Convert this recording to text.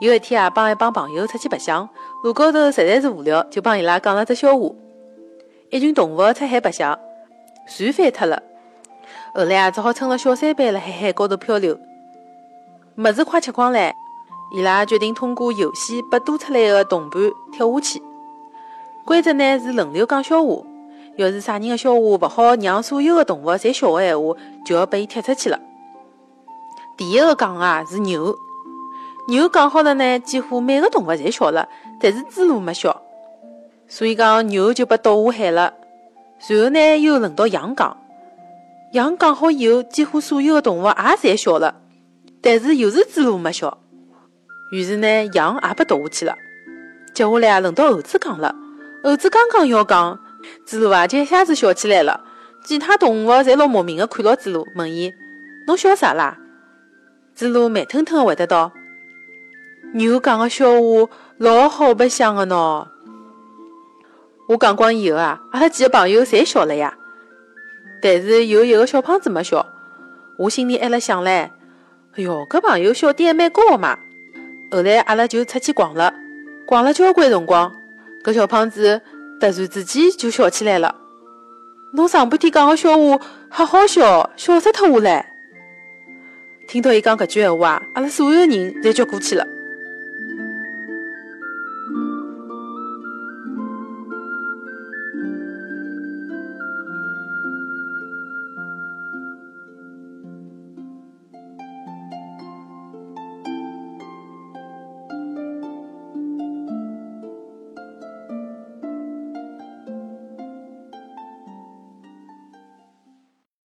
有一天啊，帮一帮朋友出去白相，路高头实在是无聊，就帮伊拉讲了只笑话。一群动物出海白相，船翻脱了，后来啊，只好乘了小舢板辣海海高头漂流。物事快吃光了，伊拉决定通过游戏把多出来的同伴踢下去。规则呢是轮流讲笑话，要是啥人的笑话勿好让所有的动物侪笑的闲话，就要被伊踢出去了。第一个讲啊是牛，牛讲好了呢，几乎每个动物侪笑了，但是猪猡没笑，所以讲牛就被倒下海了。随后呢又轮到羊讲，羊讲好以后，几乎所有的动物也侪笑了，但是又是猪猡没笑，于是呢羊也被倒下去了。接下来啊轮到猴子讲了，猴子刚刚要讲，猪猡啊就一下子笑起来了，其他动物侪老莫名的看牢猪猡，问伊：侬笑啥啦？猪猡慢吞吞地回答道：“牛讲个笑话老好白相的喏。我讲光以后啊，阿拉几个朋友侪笑了呀。但是有一个小胖子没笑，我心里还辣想唻，哎哟，搿朋友笑点还蛮高的嘛。后来阿拉就出去逛了，逛了交关辰光，搿小胖子突然之间就笑起来了。侬上半天讲个笑话好好笑，笑死脱我唻！听到伊讲搿句闲话啊，阿拉所有人侪叫过去了。